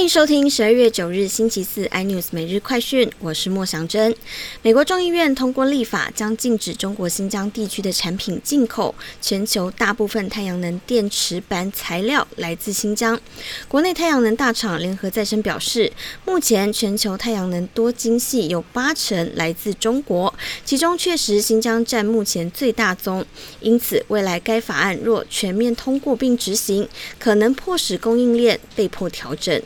欢迎收听十二月九日星期四 iNews 每日快讯，我是莫祥珍。美国众议院通过立法，将禁止中国新疆地区的产品进口。全球大部分太阳能电池板材料来自新疆。国内太阳能大厂联合再生表示，目前全球太阳能多晶系有八成来自中国，其中确实新疆占目前最大宗。因此，未来该法案若全面通过并执行，可能迫使供应链被迫调整。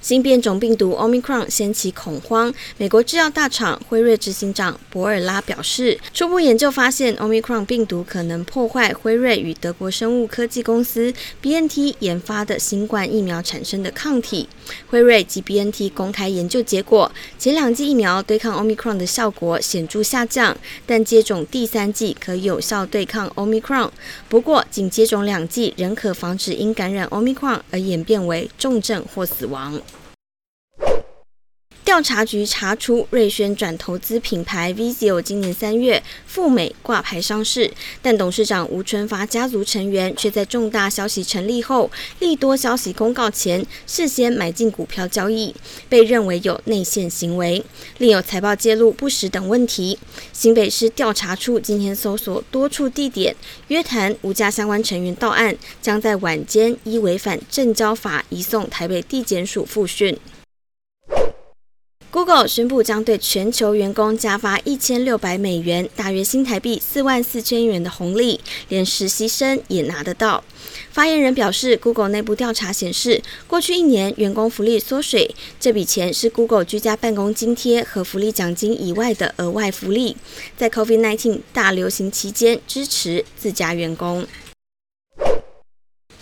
新变种病毒 Omicron 掀起恐慌。美国制药大厂辉瑞执行长博尔拉表示，初步研究发现，Omicron 病毒可能破坏辉瑞与德国生物科技公司 BNT 研发的新冠疫苗产生的抗体。辉瑞及 BNT 公开研究结果，前两剂疫苗对抗 Omicron 的效果显著下降，但接种第三剂可有效对抗 Omicron。不过，仅接种两剂仍可防止因感染 Omicron 而演变为重症或死亡。调查局查出，瑞轩转投资品牌 Vizio 今年三月赴美挂牌上市，但董事长吴春发家族成员却在重大消息成立后，利多消息公告前事先买进股票交易，被认为有内线行为，另有财报揭露不实等问题。新北市调查处今天搜索多处地点，约谈无家相关成员到案，将在晚间依违反证交法移送台北地检署复讯。Google 宣布将对全球员工加发一千六百美元，大约新台币四万四千元的红利，连实习生也拿得到。发言人表示，Google 内部调查显示，过去一年员工福利缩水，这笔钱是 Google 居家办公津贴和福利奖金以外的额外福利，在 COVID-19 大流行期间支持自家员工。